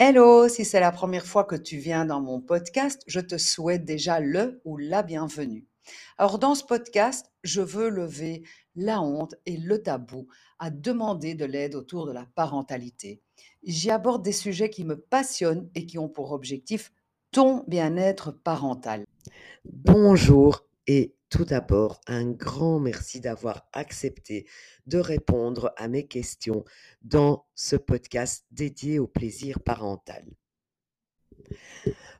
Hello, si c'est la première fois que tu viens dans mon podcast, je te souhaite déjà le ou la bienvenue. Alors dans ce podcast, je veux lever la honte et le tabou à demander de l'aide autour de la parentalité. J'y aborde des sujets qui me passionnent et qui ont pour objectif ton bien-être parental. Bonjour et tout d'abord, un grand merci d'avoir accepté de répondre à mes questions dans ce podcast dédié au plaisir parental.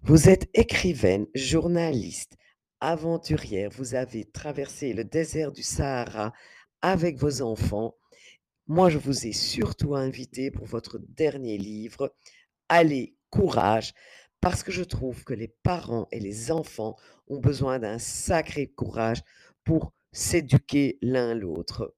Vous êtes écrivaine, journaliste, aventurière, vous avez traversé le désert du Sahara avec vos enfants. Moi, je vous ai surtout invité pour votre dernier livre, Allez, courage, parce que je trouve que les parents et les enfants ont besoin d'un sacré courage pour s'éduquer l'un l'autre.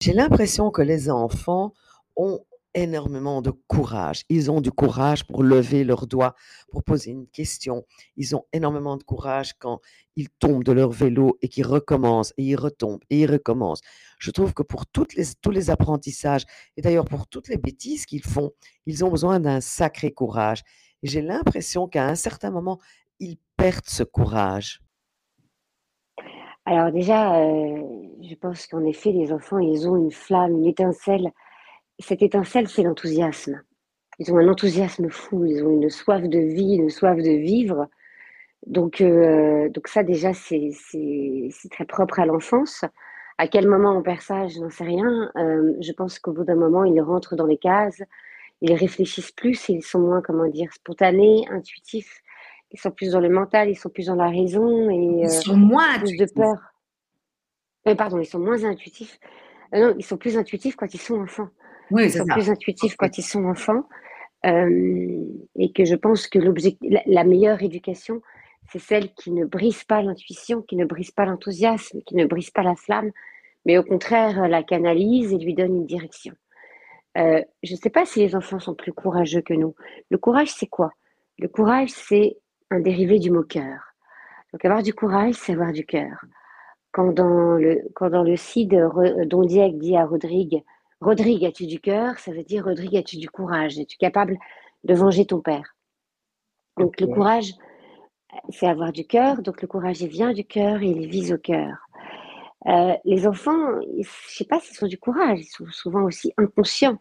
J'ai l'impression que les enfants ont énormément de courage. Ils ont du courage pour lever leurs doigts, pour poser une question. Ils ont énormément de courage quand ils tombent de leur vélo et qu'ils recommencent et ils retombent et ils recommencent. Je trouve que pour tous les apprentissages et d'ailleurs pour toutes les bêtises qu'ils font, ils ont besoin d'un sacré courage. J'ai l'impression qu'à un certain moment, ils perdent ce courage. Alors déjà, euh, je pense qu'en effet, les enfants, ils ont une flamme, une étincelle. Cette étincelle, c'est l'enthousiasme. Ils ont un enthousiasme fou, ils ont une soif de vie, une soif de vivre. Donc, euh, donc ça, déjà, c'est très propre à l'enfance. À quel moment on perd ça, je n'en sais rien. Euh, je pense qu'au bout d'un moment, ils rentrent dans les cases, ils réfléchissent plus, ils sont moins, comment dire, spontanés, intuitifs ils sont plus dans le mental, ils sont plus dans la raison et ils euh, sont moins plus de peur. Euh, pardon, ils sont moins intuitifs. Euh, non, ils sont plus intuitifs quand ils sont enfants. Oui, ils sont plus intuitifs quand ils sont enfants. et que je pense que la, la meilleure éducation, c'est celle qui ne brise pas l'intuition, qui ne brise pas l'enthousiasme, qui ne brise pas la flamme, mais au contraire la canalise et lui donne une direction. Je ne sais pas si les enfants sont plus courageux que nous. Le courage, c'est quoi? Le courage, c'est un dérivé du mot cœur. Donc avoir du courage, c'est avoir du cœur. Quand dans le, quand dans le CID, Don Diego dit à Rodrigue, Rodrigue, as-tu du cœur? Ça veut dire, Rodrigue, as-tu du courage? Es-tu capable de venger ton père? Donc le courage, c'est avoir du cœur. Donc le courage, il vient du cœur et il vise au cœur. Euh, les enfants, je ne sais pas s'ils sont du courage, ils sont souvent aussi inconscients.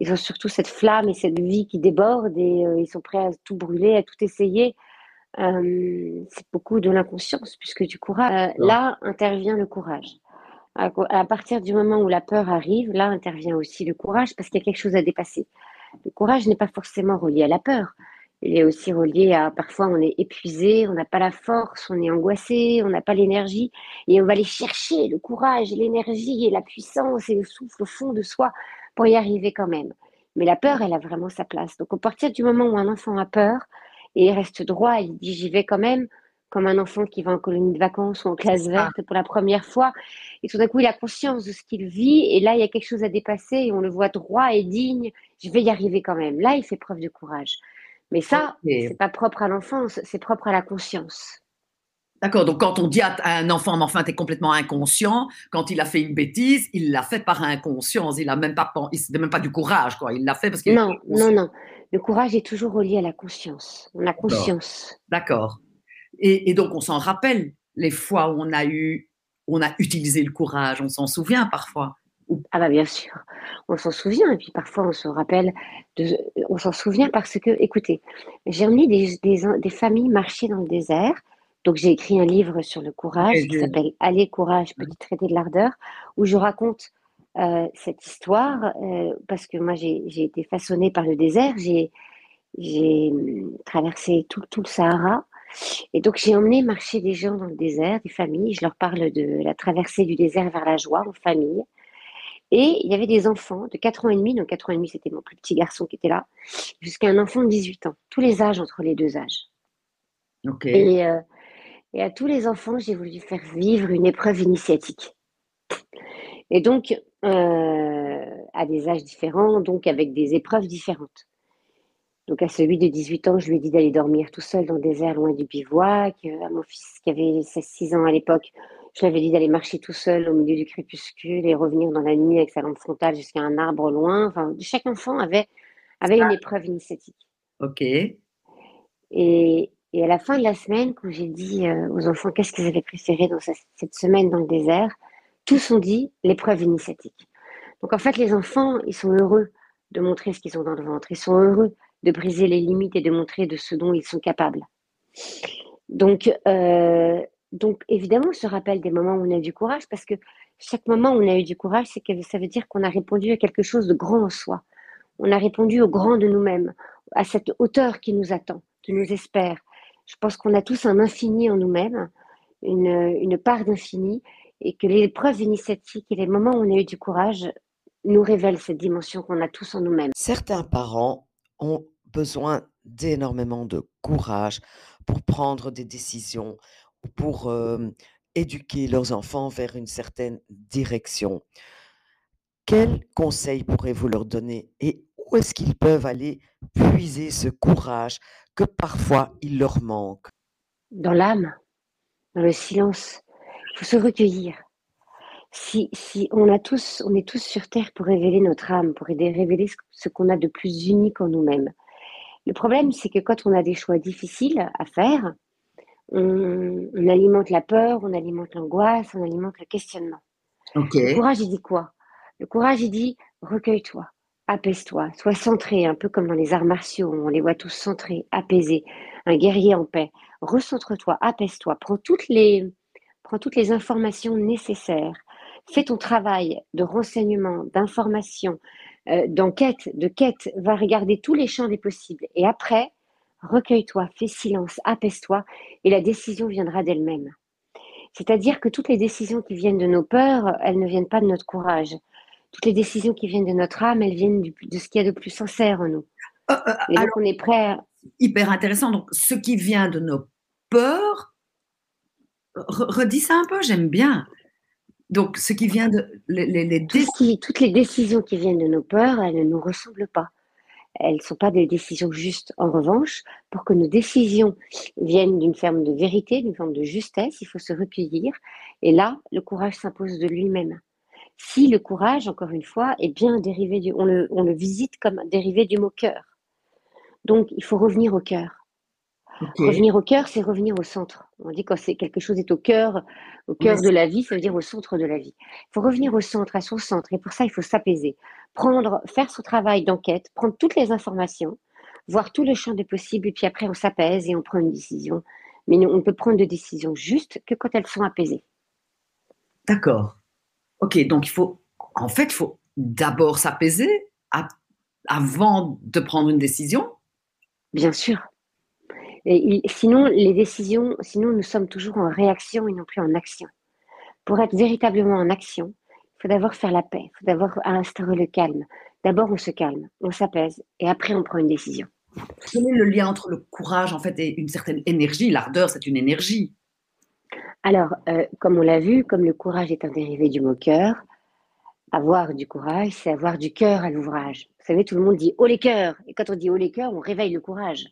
Ils ont surtout cette flamme et cette vie qui déborde et euh, ils sont prêts à tout brûler, à tout essayer c'est beaucoup de l'inconscience, puisque du courage, euh, là intervient le courage. À, partir du moment où la peur arrive, là intervient aussi le courage, parce qu'il y a quelque chose à dépasser. Le courage n'est pas forcément relié à la peur. Il est aussi relié à parfois on est épuisé, on n'a pas la force, on est angoissé, on n'a pas l'énergie, et on va aller chercher le courage, l'énergie et la puissance et le souffle au fond de soi pour y arriver quand même. Mais la peur, elle a vraiment sa place. Donc, à partir du moment où un enfant a peur, et il reste droit, il dit j'y vais quand même, comme un enfant qui va en colonie de vacances ou en classe verte pour la première fois. Et tout d'un coup, il a conscience de ce qu'il vit, et là, il y a quelque chose à dépasser, et on le voit droit et digne, je vais y arriver quand même. Là, il fait preuve de courage. Mais ça, c'est pas propre à l'enfance, c'est propre à la conscience. D'accord, donc quand on dit à un enfant, enfin, tu es complètement inconscient, quand il a fait une bêtise, il l'a fait par inconscience, il n'a même pas, il même pas du courage, quoi. Il l'a fait parce qu'il. Non, non, non. Le courage est toujours relié à la conscience. On a conscience. D'accord. Et, donc, on s'en rappelle les fois où on a eu, on a utilisé le courage. On s'en souvient parfois. Ah bah bien sûr, on s'en souvient et puis parfois on se rappelle, de, on s'en souvient parce que, écoutez, j'ai emmené des, des, familles marcher dans le désert, donc j'ai écrit un livre sur le courage qui s'appelle Allez courage, petit traité de l'ardeur, où je raconte euh, cette histoire euh, parce que moi j'ai été façonnée par le désert, j'ai hum, traversé tout, tout, le Sahara. Et donc j'ai emmené marcher des gens dans le désert, des familles, je leur parle de la traversée du désert vers la joie en famille. Et il y avait des enfants de 4 ans et demi, donc 4 ans et demi c'était mon plus petit garçon qui était là, jusqu'à un enfant de 18 ans, tous les âges entre les deux âges. Et, euh, et à tous les enfants, j'ai voulu faire vivre une épreuve initiatique. Et donc, euh, à des âges différents, donc avec des épreuves différentes. Donc à celui de 18 ans, je lui ai dit d'aller dormir tout seul dans le désert loin du bivouac. Euh, à mon fils qui avait 16 ans à l'époque, je lui avais dit d'aller marcher tout seul au milieu du crépuscule et revenir dans la nuit avec sa lampe frontale jusqu'à un arbre loin. Enfin, chaque enfant avait, avait une épreuve initiatique. Ok. Et, et à la fin de la semaine, quand j'ai dit euh, aux enfants qu'est-ce qu'ils avaient préféré dans cette semaine dans le désert, tous ont dit l'épreuve initiatique. Donc en fait, les enfants, ils sont heureux de montrer ce qu'ils ont dans le ventre. Ils sont heureux de briser les limites et de montrer de ce dont ils sont capables. Donc, euh, donc évidemment, on se rappelle des moments où on a du courage parce que chaque moment où on a eu du courage, c'est que ça veut dire qu'on a répondu à quelque chose de grand en soi. On a répondu au grand de nous-mêmes, à cette hauteur qui nous attend, qui nous espère. Je pense qu'on a tous un infini en nous-mêmes, une, une part d'infini, et que l'épreuve initiatique et les moments où on a eu du courage nous révèlent cette dimension qu'on a tous en nous-mêmes. Certains parents ont besoin d'énormément de courage pour prendre des décisions, pour éduquer leurs enfants vers une certaine direction. Quels conseils pourrez-vous leur donner et où est-ce qu'ils peuvent aller puiser ce courage que parfois il leur manque? Dans l'âme, dans le silence. Il faut se recueillir. Si, si on, a tous, on est tous sur Terre pour révéler notre âme, pour aider révéler ce qu'on a de plus unique en nous-mêmes. Le problème, c'est que quand on a des choix difficiles à faire, on, alimente la peur, on alimente l'angoisse, on alimente le questionnement. Le courage, il dit quoi? Le courage, il dit recueille-toi, apaise-toi, sois centré, un peu comme dans les arts martiaux, on les voit tous centrés, apaisés, un guerrier en paix. Recentre-toi, apaise-toi, prends toutes les, prends toutes les informations nécessaires, fais ton travail de renseignement, d'information, euh, d'enquête, de quête, va regarder tous les champs des possibles. Et après, recueille-toi, fais silence, apaise-toi, et la décision viendra d'elle-même. C'est-à-dire que toutes les décisions qui viennent de nos peurs, elles ne viennent pas de notre courage. Toutes les décisions qui viennent de notre âme, elles viennent de ce qu'il y a de plus sincère en nous. Euh, euh, et donc on est prêt. Hyper intéressant. Donc, ce qui vient de nos peurs, redis ça un peu, j'aime bien. Donc, ce qui vient de. Les, toutes les décisions qui viennent de nos peurs, elles ne nous ressemblent pas. Elles ne sont pas des décisions justes. En revanche, pour que nos décisions viennent d'une forme de vérité, d'une forme de justesse, il faut se recueillir. Et là, le courage s'impose de lui-même. Si le courage, encore une fois, est bien dérivé du. On le, on le visite comme dérivé du mot cœur. Donc, il faut revenir au cœur. Revenir au cœur, c'est revenir au centre. On dit quand c'est quelque chose est au cœur, au cœur de la vie, ça veut dire au centre de la vie. Il faut revenir au centre, à son centre, et pour ça, il faut s'apaiser, prendre, faire son travail d'enquête, prendre toutes les informations, voir tout le champ des possibles, et puis après, on s'apaise et on prend une décision. Mais on ne peut prendre de décisions justes que quand elles sont apaisées. D'accord. Ok, donc il faut, en fait, il faut d'abord s'apaiser avant de prendre une décision. Bien sûr sinon, les décisions, sinon nous sommes toujours en réaction et non plus en action. Pour être véritablement en action, il faut d'abord faire la paix, il faut d'abord instaurer le calme. D'abord, on se calme, on s'apaise et après, on prend une décision. Quel est le lien entre le courage en fait et une certaine énergie? L'ardeur, c'est une énergie. Alors, euh, comme on l'a vu, comme le courage est un dérivé du mot cœur, avoir du courage, c'est avoir du cœur à l'ouvrage. Vous savez, tout le monde dit haut les cœurs. Et quand on dit haut les cœurs, on réveille le courage.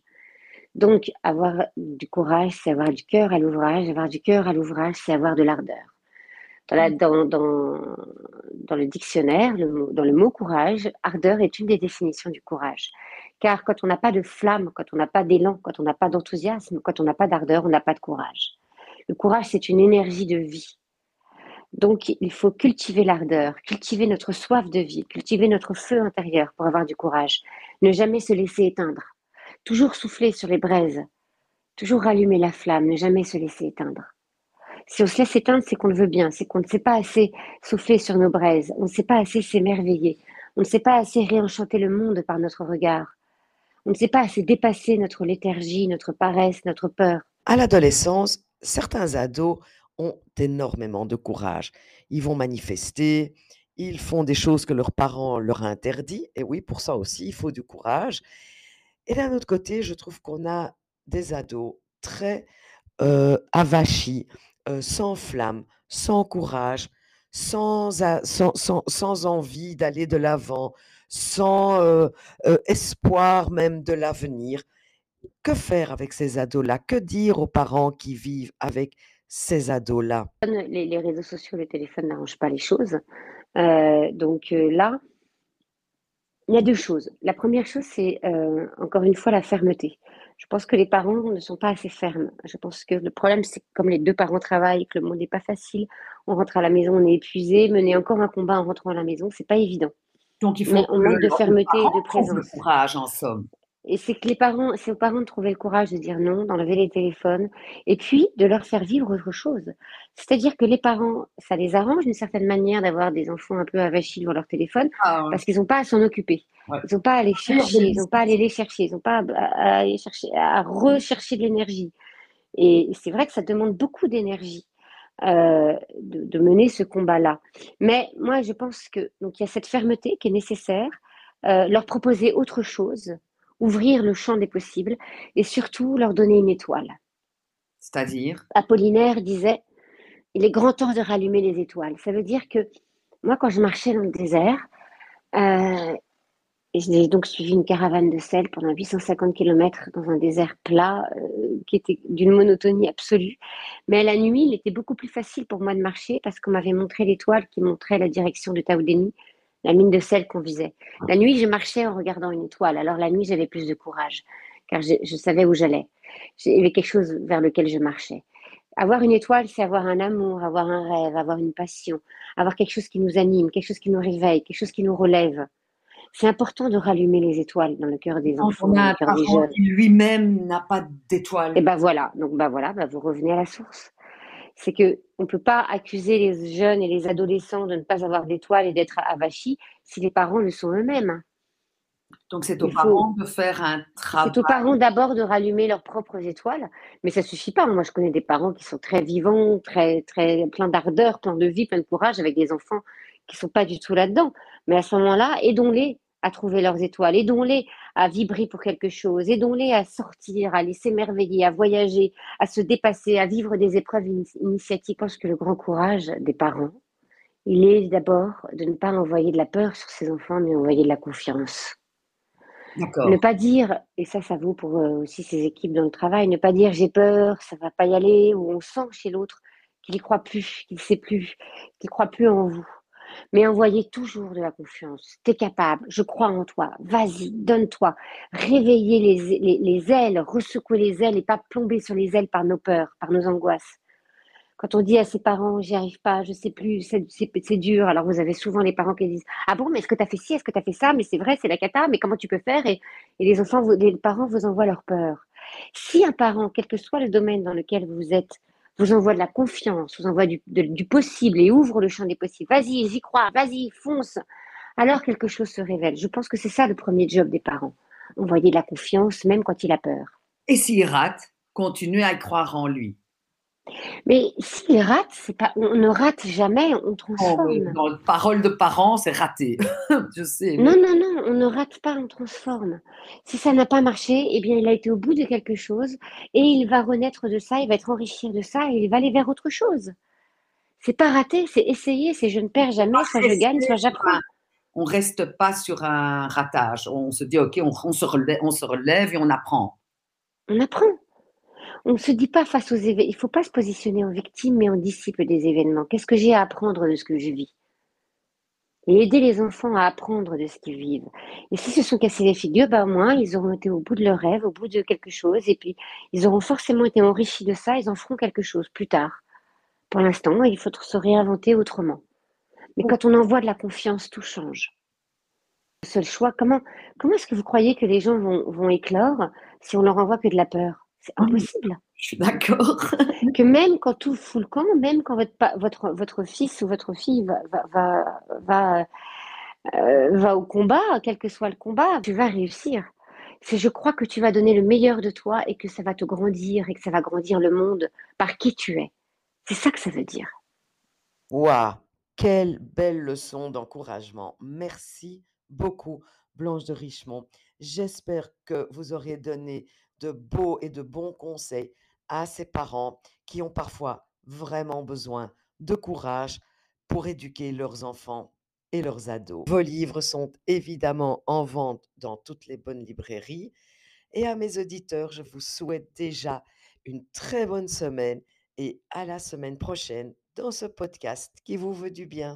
Donc, avoir du courage, c'est avoir du cœur à l'ouvrage. Avoir du cœur à l'ouvrage, c'est avoir de l'ardeur. Dans, dans, le dictionnaire, dans le mot courage, ardeur est une des définitions du courage. Car quand on n'a pas de flamme, quand on n'a pas d'élan, quand on n'a pas d'enthousiasme, quand on n'a pas d'ardeur, on n'a pas de courage. Le courage, c'est une énergie de vie. Donc, il faut cultiver l'ardeur, cultiver notre soif de vie, cultiver notre feu intérieur pour avoir du courage. Ne jamais se laisser éteindre toujours souffler sur les braises, toujours rallumer la flamme, ne jamais se laisser éteindre. Si on se laisse éteindre, c'est qu'on le veut bien, c'est qu'on ne sait pas assez souffler sur nos braises, on ne sait pas assez s'émerveiller, on ne sait pas assez réenchanter le monde par notre regard, on ne sait pas assez dépasser notre léthargie, notre paresse, notre peur. À l'adolescence, certains ados ont énormément de courage. Ils vont manifester, ils font des choses que leurs parents leur interdit. Et oui, pour ça aussi, il faut du courage. Et d'un autre côté, je trouve qu'on a des ados très avachis, sans flamme, sans courage, sans, envie d'aller de l'avant, sans espoir même de l'avenir. Que faire avec ces ados-là? Que dire aux parents qui vivent avec ces ados-là? Les, réseaux sociaux, les téléphones n'arrangent pas les choses. donc là, Il y a deux choses. La première chose, c'est euh, encore une fois la fermeté. Je pense que les parents ne sont pas assez fermes. Je pense que le problème, c'est que comme les deux parents travaillent, que le monde n'est pas facile, on rentre à la maison, on est épuisé, mener encore un combat en rentrant à la maison, c'est pas évident. Donc il faut Mais on manque de fermeté et de le présence. courage, en somme. Et c'est que les parents, c'est aux parents de trouver le courage de dire non, d'enlever les téléphones, et puis de leur faire vivre autre chose. C'est-à-dire que les parents, ça les arrange d'une certaine manière d'avoir des enfants un peu avachis devant leur téléphone, Ah, parce qu'ils n'ont pas à s'en occuper. Ouais. Ils n'ont pas à aller chercher, ils n'ont pas à aller les chercher, ils n'ont pas à, à aller chercher, à rechercher de l'énergie. Et c'est vrai que ça demande beaucoup d'énergie euh, de, de mener ce combat-là. Mais moi, je pense que donc il y a cette fermeté qui est nécessaire, euh, leur proposer autre chose, ouvrir le champ des possibles, et surtout leur donner une étoile. c'est-à-dire? Apollinaire disait il est grand temps de rallumer les étoiles. Ça veut dire que moi, quand je marchais dans le désert, euh, j'ai donc suivi une caravane de sel pendant 850 km dans un désert plat euh, qui était d'une monotonie absolue. Mais la nuit, il était beaucoup plus facile pour moi de marcher parce qu'on m'avait montré l'étoile qui montrait la direction de Taoudeni, la mine de sel qu'on visait. La nuit, je marchais en regardant une étoile. Alors la nuit, j'avais plus de courage car je, je savais où j'allais. Il y avait quelque chose vers lequel je marchais. Avoir une étoile, c'est avoir un amour, avoir un rêve, avoir une passion, avoir quelque chose qui nous anime, quelque chose qui nous réveille, quelque chose qui nous relève. C'est important de rallumer les étoiles dans le cœur des enfants, dans le cœur des jeunes. lui-même n'a pas d'étoile. Et ben voilà, donc ben voilà, ben vous revenez à la source. C'est que on peut pas accuser les jeunes et les adolescents de ne pas avoir d'étoiles et d'être avachis si les parents le sont eux-mêmes. Donc c'est aux faut- parents de faire un travail. C'est aux parents d'abord de rallumer leurs propres étoiles, mais ça suffit pas. Moi, je connais des parents qui sont très vivants, très, très plein d'ardeur, plein de vie, plein de courage, avec des enfants qui sont pas du tout là-dedans. Mais à ce moment-là, aidons-les à trouver leurs étoiles, aidons-les à vibrer pour quelque chose, aidons-les à sortir, à les s'émerveiller, à voyager, à se dépasser, à vivre des épreuves ini- initiatiques. Je pense que le grand courage des parents, il est d'abord de ne pas envoyer de la peur sur ses enfants, mais envoyer de la confiance. D'accord. Ne pas dire, et ça, ça vaut pour euh, aussi ces équipes dans le travail, ne pas dire j'ai peur, ça va pas y aller, ou on sent chez l'autre qu'il y croit plus, qu'il sait plus, qu'il croit plus en vous. Mais envoyez toujours de la confiance. T'es capable, je crois en toi, vas-y, donne-toi. Réveillez les, les, les ailes, ressecouez les ailes et pas plomber sur les ailes par nos peurs, par nos angoisses. Quand on dit à ses parents, j'y arrive pas, je sais plus, c'est dur. Alors vous avez souvent les parents qui disent, ah bon, mais est-ce que tu as fait ci, est-ce que tu as fait ça, mais c'est vrai, c'est la cata, mais comment tu peux faire et, les enfants, les parents vous envoient leur peur. Si un parent, quel que soit le domaine dans lequel vous êtes, vous envoie de la confiance, vous envoie du, possible et ouvre le champ des possibles, vas-y, j'y crois, vas-y, fonce, alors quelque chose se révèle. Je pense que c'est ça le premier job des parents. Envoyer de la confiance, même quand il a peur. Et s'il rate, continuez à croire en lui. Mais s'il rate, c'est pas, on ne rate jamais, on Oh, transforme. le parole de parents, c'est raté. Je sais. mais- Non, non, non, on ne rate pas, on transforme. Si ça n'a pas marché, eh bien, il a été au bout de quelque chose et il va renaître de ça, il va être enrichi de ça et il va aller vers autre chose. C'est pas rater, c'est essayer, c'est je ne perds jamais, soit je gagne, soit j'apprends. On reste pas sur un ratage. On se dit, OK, on, on se relève, on se relève et on apprend. On apprend. On ne se dit pas face aux événements, il ne faut pas se positionner en victime, mais en disciple des événements. Qu'est-ce que j'ai à apprendre de ce que je vis? Et aider les enfants à apprendre de ce qu'ils vivent. Et s'ils se sont cassés les figures, bah, au moins, ils auront été au bout de leur rêve, au bout de quelque chose, et puis ils auront forcément été enrichis de ça, ils en feront quelque chose plus tard. Pour l'instant, il faut se réinventer autrement. Mais quand on envoie de la confiance, tout change. Le seul choix, comment, comment est-ce que vous croyez que les gens vont, vont éclore si on leur envoie que de la peur? C'est impossible Je suis d'accord. que même quand tout fout le camp, même quand votre, votre, votre fils ou votre fille va, va, va, va, euh, va au combat, quel que soit le combat, tu vas réussir. C'est je crois que tu vas donner le meilleur de toi et que ça va te grandir et que ça va grandir le monde par qui tu es. C'est ça que ça veut dire. Waouh, quelle belle leçon d'encouragement. Merci beaucoup, Blanche de Richemont. J'espère que vous aurez donné de beaux et de bons conseils à ces parents qui ont parfois vraiment besoin de courage pour éduquer leurs enfants et leurs ados. Vos livres sont évidemment en vente dans toutes les bonnes librairies. Et à mes auditeurs, je vous souhaite déjà une très bonne semaine et à la semaine prochaine dans ce podcast qui vous veut du bien.